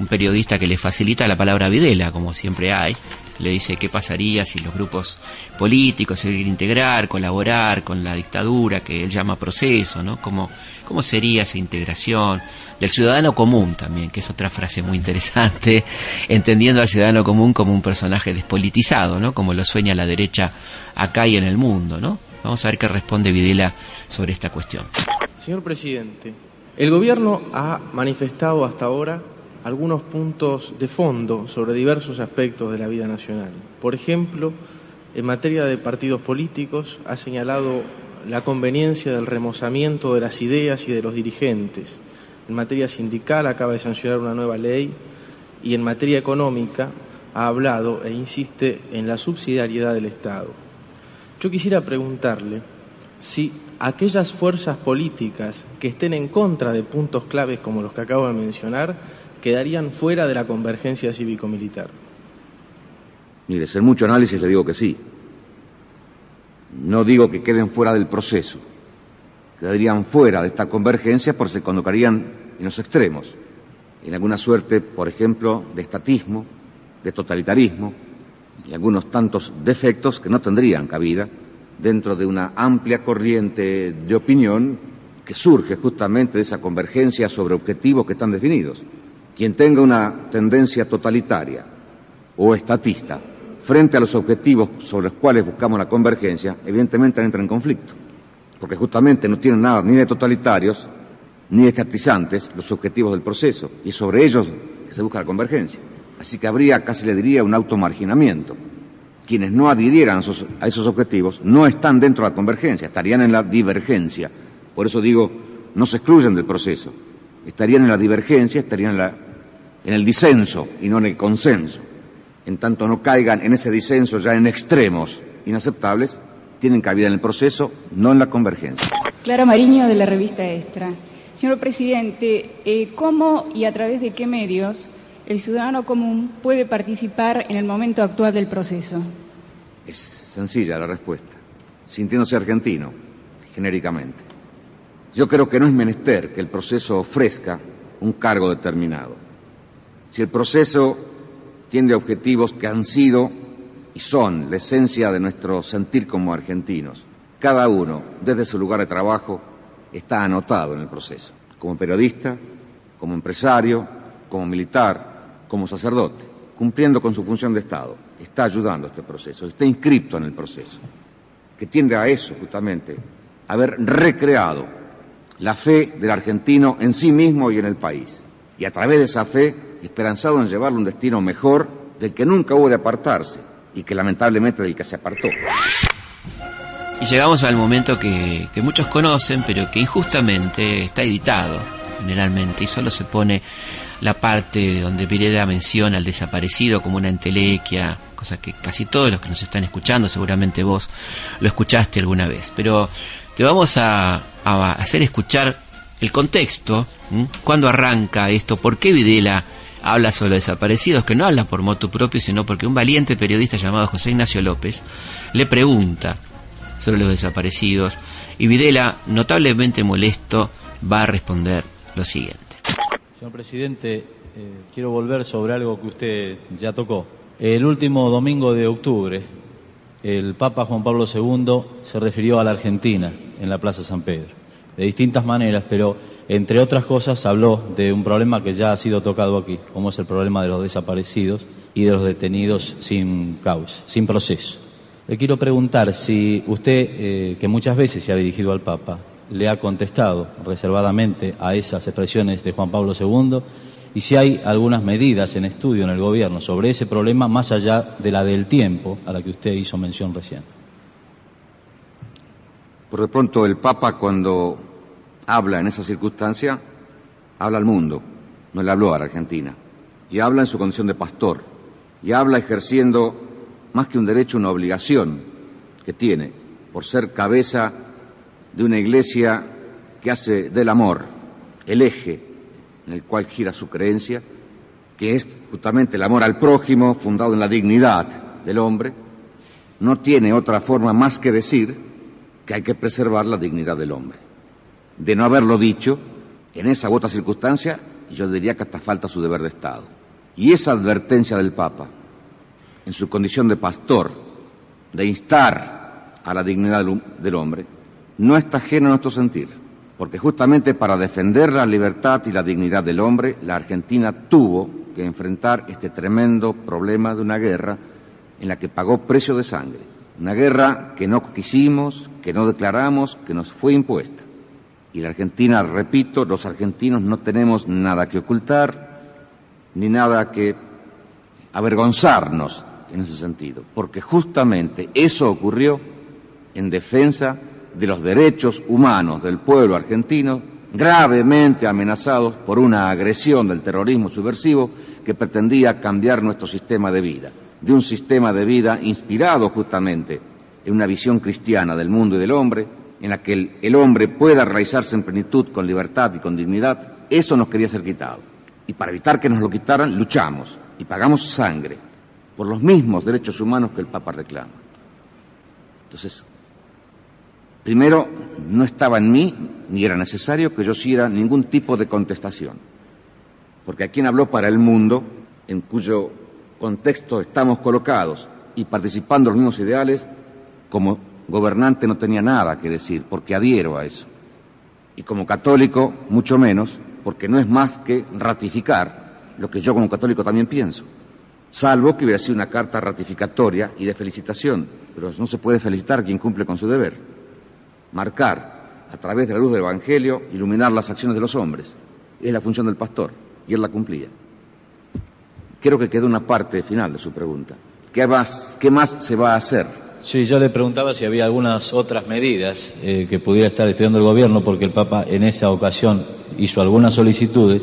periodista que le facilita la palabra Videla, como siempre hay, le dice qué pasaría si los grupos políticos se integrar, colaborar con la dictadura que él llama proceso, ¿no? ¿Cómo, cómo sería esa integración? Del ciudadano común también, que es otra frase muy interesante, (laughs) entendiendo al ciudadano común como un personaje despolitizado, ¿no? Como lo sueña la derecha acá y en el mundo, ¿no? Vamos a ver qué responde Videla sobre esta cuestión. Señor presidente, el gobierno ha manifestado hasta ahora algunos puntos de fondo sobre diversos aspectos de la vida nacional. Por ejemplo, en materia de partidos políticos ha señalado la conveniencia del remozamiento de las ideas y de los dirigentes. En materia sindical acaba de sancionar una nueva ley y en materia económica ha hablado e insiste en la subsidiariedad del Estado. Yo quisiera preguntarle si aquellas fuerzas políticas que estén en contra de puntos claves como los que acabo de mencionar quedarían fuera de la convergencia cívico-militar? Mire, ser mucho análisis le digo que sí. No digo que queden fuera del proceso. Quedarían fuera de esta convergencia porque se colocarían en los extremos. En alguna suerte, por ejemplo, de estatismo, de totalitarismo y algunos tantos defectos que no tendrían cabida dentro de una amplia corriente de opinión que surge justamente de esa convergencia sobre objetivos que están definidos. Quien tenga una tendencia totalitaria o estatista frente a los objetivos sobre los cuales buscamos la convergencia, evidentemente entra en conflicto, porque justamente no tienen nada ni de totalitarios ni de estatizantes los objetivos del proceso, y sobre ellos se busca la convergencia. Así que habría, casi le diría, un automarginamiento. Quienes no adhirieran a esos objetivos no están dentro de la convergencia, estarían en la divergencia. Por eso digo, no se excluyen del proceso, estarían en la divergencia, estarían en el disenso y no en el consenso. En tanto no caigan en ese disenso ya en extremos inaceptables, tienen cabida en el proceso, no en la convergencia. Clara Mariño de la revista Extra. Señor presidente, eh, ¿cómo y a través de qué medios el ciudadano común puede participar en el momento actual del proceso? Es sencilla la respuesta, sintiéndose argentino, genéricamente. Yo creo que no es menester que el proceso ofrezca un cargo determinado. Si el proceso tiende a objetivos que han sido y son la esencia de nuestro sentir como argentinos, cada uno, desde su lugar de trabajo, está anotado en el proceso, como periodista, como empresario, como militar, como sacerdote, cumpliendo con su función de Estado, está ayudando a este proceso, está inscrito en el proceso, que tiende a eso justamente, a haber recreado la fe del argentino en sí mismo y en el país, y a través de esa fe esperanzado en llevarle un destino mejor del que nunca hubo de apartarse y que lamentablemente del que se apartó. Y llegamos al momento que, muchos conocen, pero que injustamente está editado generalmente y solo se pone la parte donde Vireda menciona al desaparecido como una entelequia, cosa que casi todos los que nos están escuchando, seguramente vos lo escuchaste alguna vez. Pero te vamos a, hacer escuchar el contexto, cuándo arranca esto, por qué Videla habla sobre desaparecidos, que no habla por moto propio, sino porque un valiente periodista llamado José Ignacio López le pregunta sobre los desaparecidos y Videla, notablemente molesto, va a responder lo siguiente. Señor presidente, eh, quiero volver sobre algo que usted ya tocó. El último domingo de octubre, el Papa Juan Pablo II se refirió a la Argentina en la Plaza San Pedro, de distintas maneras, pero entre otras cosas habló de un problema que ya ha sido tocado aquí, como es el problema de los desaparecidos y de los detenidos sin causa, sin proceso. Le quiero preguntar si usted, eh, que muchas veces se ha dirigido al Papa, le ha contestado reservadamente a esas expresiones de Juan Pablo II y si hay algunas medidas en estudio en el gobierno sobre ese problema más allá de la del tiempo a la que usted hizo mención recién. Por de pronto el Papa cuando habla en esa circunstancia, habla al mundo, no le habló a la Argentina, y habla en su condición de pastor, y habla ejerciendo más que un derecho, una obligación que tiene por ser cabeza de una iglesia que hace del amor el eje en el cual gira su creencia, que es justamente el amor al prójimo, fundado en la dignidad del hombre, no tiene otra forma más que decir que hay que preservar la dignidad del hombre. De no haberlo dicho, en esa u otra circunstancia, yo diría que hasta falta su deber de Estado. Y esa advertencia del Papa, en su condición de pastor, de instar a la dignidad del hombre, no está ajeno a nuestro sentir, porque justamente para defender la libertad y la dignidad del hombre, la Argentina tuvo que enfrentar este tremendo problema de una guerra en la que pagó precio de sangre, una guerra que no quisimos, que no declaramos, que nos fue impuesta. Y la Argentina, repito, los argentinos no tenemos nada que ocultar, ni nada que avergonzarnos en ese sentido, porque justamente eso ocurrió en defensa de los derechos humanos del pueblo argentino, gravemente amenazados por una agresión del terrorismo subversivo que pretendía cambiar nuestro sistema de vida, de un sistema de vida inspirado justamente en una visión cristiana del mundo y del hombre, en la que el, hombre pueda realizarse en plenitud con libertad y con dignidad, eso nos quería ser quitado. Y para evitar que nos lo quitaran, luchamos y pagamos sangre por los mismos derechos humanos que el Papa reclama. Entonces, Primero, no estaba en mí, ni era necesario que yo hiciera ningún tipo de contestación, porque a quien habló para el mundo, en cuyo contexto estamos colocados y participando los mismos ideales, como gobernante no tenía nada que decir, porque adhiero a eso. Y como católico, mucho menos, porque no es más que ratificar lo que yo como católico también pienso. Salvo que hubiera sido una carta ratificatoria y de felicitación, pero no se puede felicitar a quien cumple con su deber marcar a través de la luz del Evangelio, iluminar las acciones de los hombres. Es la función del pastor y él la cumplía. Creo que quedó una parte final de su pregunta. ¿Qué más, qué más se va a hacer? Sí, yo le preguntaba si había algunas otras medidas eh, que pudiera estar estudiando el gobierno, porque el Papa en esa ocasión hizo algunas solicitudes,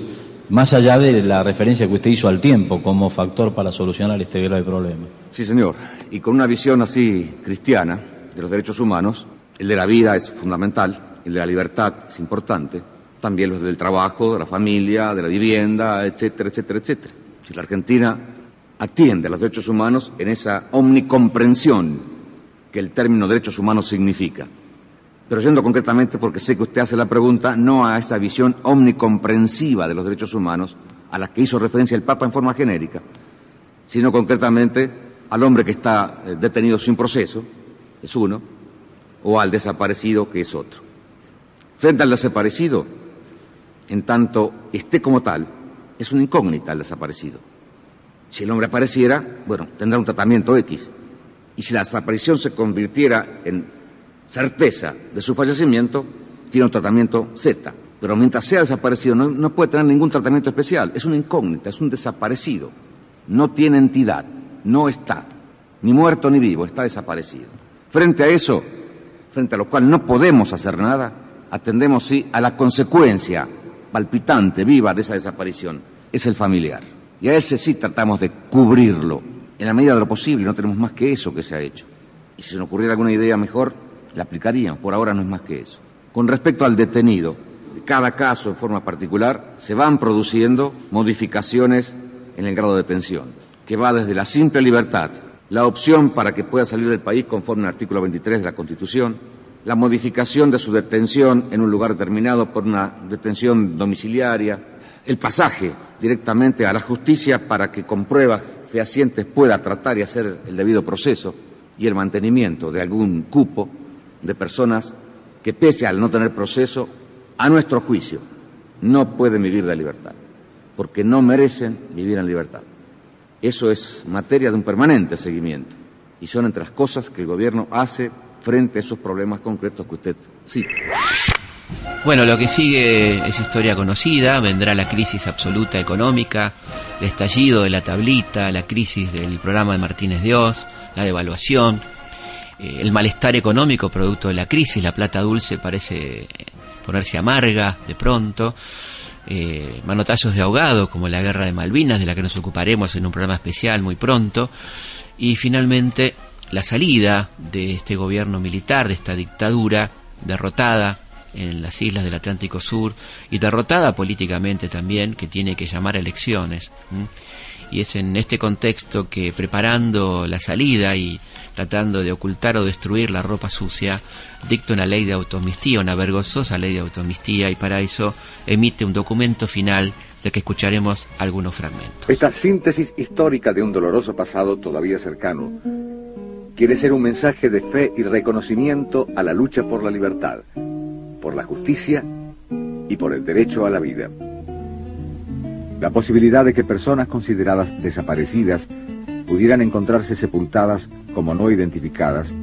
más allá de la referencia que usted hizo al tiempo como factor para solucionar este grave problema. Sí, señor. Y con una visión así cristiana de los derechos humanos, el de la vida es fundamental, el de la libertad es importante, también los del trabajo, de la familia, de la vivienda, etcétera, etcétera, etcétera. Si la Argentina atiende a los derechos humanos en esa omnicomprensión que el término derechos humanos significa. Pero yendo concretamente, porque sé que usted hace la pregunta, no a esa visión omnicomprensiva de los derechos humanos a la que hizo referencia el Papa en forma genérica, sino concretamente al hombre que está eh, detenido sin proceso, es uno, o al desaparecido que es otro. Frente al desaparecido, en tanto esté como tal, es una incógnita el desaparecido. Si el hombre apareciera, bueno, tendrá un tratamiento X. Y si la desaparición se convirtiera en certeza de su fallecimiento, tiene un tratamiento Z. Pero mientras sea desaparecido no, puede tener ningún tratamiento especial. Es una incógnita, es un desaparecido. No tiene entidad, no está, ni muerto ni vivo, está desaparecido. Frente a eso, frente a lo cual no podemos hacer nada, atendemos sí a la consecuencia palpitante, viva de esa desaparición, es el familiar. Y a ese sí tratamos de cubrirlo en la medida de lo posible, no tenemos más que eso que se ha hecho. Y si se nos ocurriera alguna idea mejor, la aplicarían, por ahora no es más que eso. Con respecto al detenido, de cada caso en forma particular, se van produciendo modificaciones en el grado de detención, que va desde la simple libertad la opción para que pueda salir del país conforme al artículo 23 de la Constitución, la modificación de su detención en un lugar determinado por una detención domiciliaria, el pasaje directamente a la justicia para que con pruebas fehacientes pueda tratar y hacer el debido proceso y el mantenimiento de algún cupo de personas que pese al no tener proceso, a nuestro juicio, no pueden vivir de libertad, porque no merecen vivir en libertad. Eso es materia de un permanente seguimiento y son entre las cosas que el gobierno hace frente a esos problemas concretos que usted cita. Bueno, lo que sigue es historia conocida, vendrá la crisis absoluta económica, el estallido de la tablita, la crisis del programa de Martínez Dios, la devaluación, eh, el malestar económico producto de la crisis, la plata dulce parece ponerse amarga de pronto, eh, manotazos de ahogado como la guerra de Malvinas, de la que nos ocuparemos en un programa especial muy pronto, y finalmente la salida de este gobierno militar, de esta dictadura derrotada en las islas del Atlántico Sur y derrotada políticamente también, que tiene que llamar a elecciones. Y es en este contexto que preparando la salida y tratando de ocultar o destruir la ropa sucia, dicta una ley de automistía, una vergonzosa ley de automistía, y para eso emite un documento final de que escucharemos algunos fragmentos. Esta síntesis histórica de un doloroso pasado todavía cercano quiere ser un mensaje de fe y reconocimiento a la lucha por la libertad, por la justicia y por el derecho a la vida. La posibilidad de que personas consideradas desaparecidas pudieran encontrarse sepultadas como no identificadas,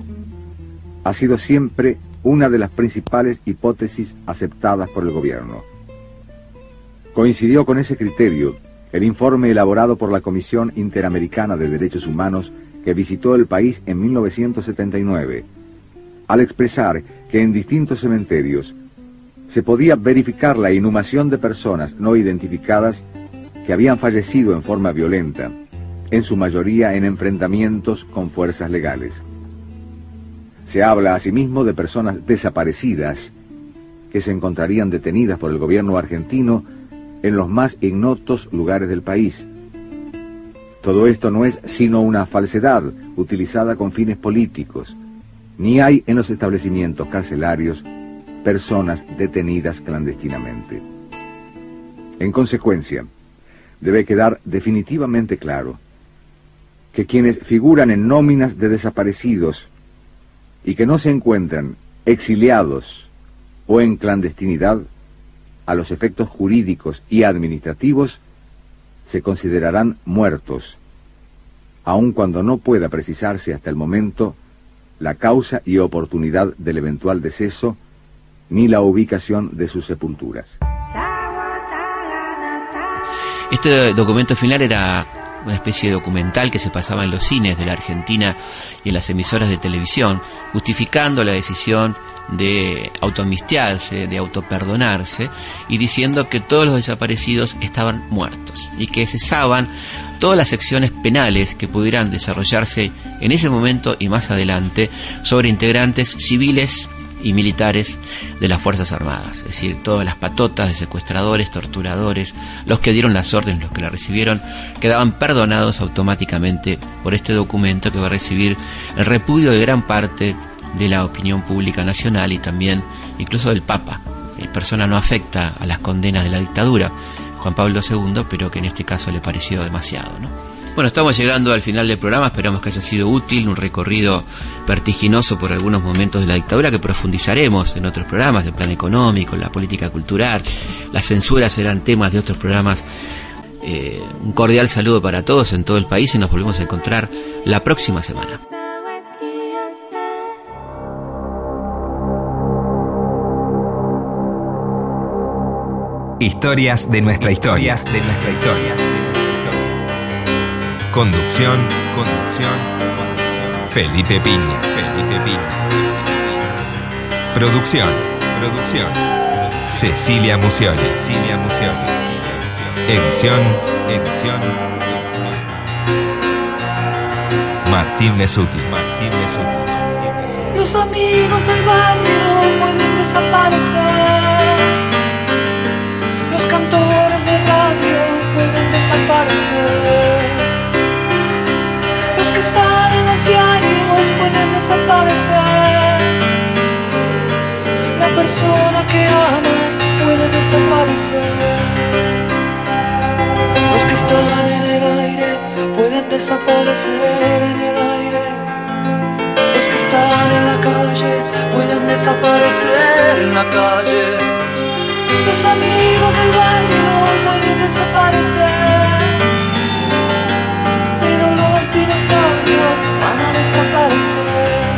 ha sido siempre una de las principales hipótesis aceptadas por el gobierno. Coincidió con ese criterio el informe elaborado por la Comisión Interamericana de Derechos Humanos que visitó el país en 1979, al expresar que en distintos cementerios se podía verificar la inhumación de personas no identificadas que habían fallecido en forma violenta, en su mayoría en enfrentamientos con fuerzas legales. Se habla asimismo de personas desaparecidas que se encontrarían detenidas por el gobierno argentino en los más ignotos lugares del país. Todo esto no es sino una falsedad utilizada con fines políticos. Ni hay en los establecimientos carcelarios personas detenidas clandestinamente. En consecuencia, debe quedar definitivamente claro que quienes figuran en nóminas de desaparecidos y que no se encuentran exiliados o en clandestinidad, a los efectos jurídicos y administrativos, se considerarán muertos, aun cuando no pueda precisarse hasta el momento la causa y oportunidad del eventual deceso ni la ubicación de sus sepulturas. Este documento final era una especie de documental que se pasaba en los cines de la Argentina y en las emisoras de televisión, justificando la decisión de autoamistiarse, de autoperdonarse y diciendo que todos los desaparecidos estaban muertos y que cesaban todas las secciones penales que pudieran desarrollarse en ese momento y más adelante sobre integrantes civiles y militares de las Fuerzas Armadas, es decir, todas las patotas de secuestradores, torturadores, los que dieron las órdenes, los que la recibieron, quedaban perdonados automáticamente por este documento que va a recibir el repudio de gran parte de la opinión pública nacional y también incluso del Papa, persona no afecta a las condenas de la dictadura, Juan Pablo II, pero que en este caso le pareció demasiado, ¿no? Bueno, estamos llegando al final del programa, esperamos que haya sido útil, un recorrido vertiginoso por algunos momentos de la dictadura que profundizaremos en otros programas, el plan económico, la política cultural, las censuras serán temas de otros programas. Eh, un cordial saludo para todos en todo el país y nos volvemos a encontrar la próxima semana. Historias de nuestra historia. de nuestra historia. Conducción, conducción, conducción. Felipe Piña, Felipe Piña. Producción. Producción. Cecilia Mucioni. Cecilia Mucioni. Edición. Edición. Martín Mesuti. Martín Mesuti. Los amigos del barrio pueden desaparecer. Los cantores de radio pueden desaparecer. Los que están en los diarios pueden desaparecer. La persona que amas puede desaparecer. Los que están en el aire pueden desaparecer en el aire. Los que están en la calle pueden desaparecer en la calle los amigos del barrio pueden desaparecer, pero los dinosaurios van a desaparecer.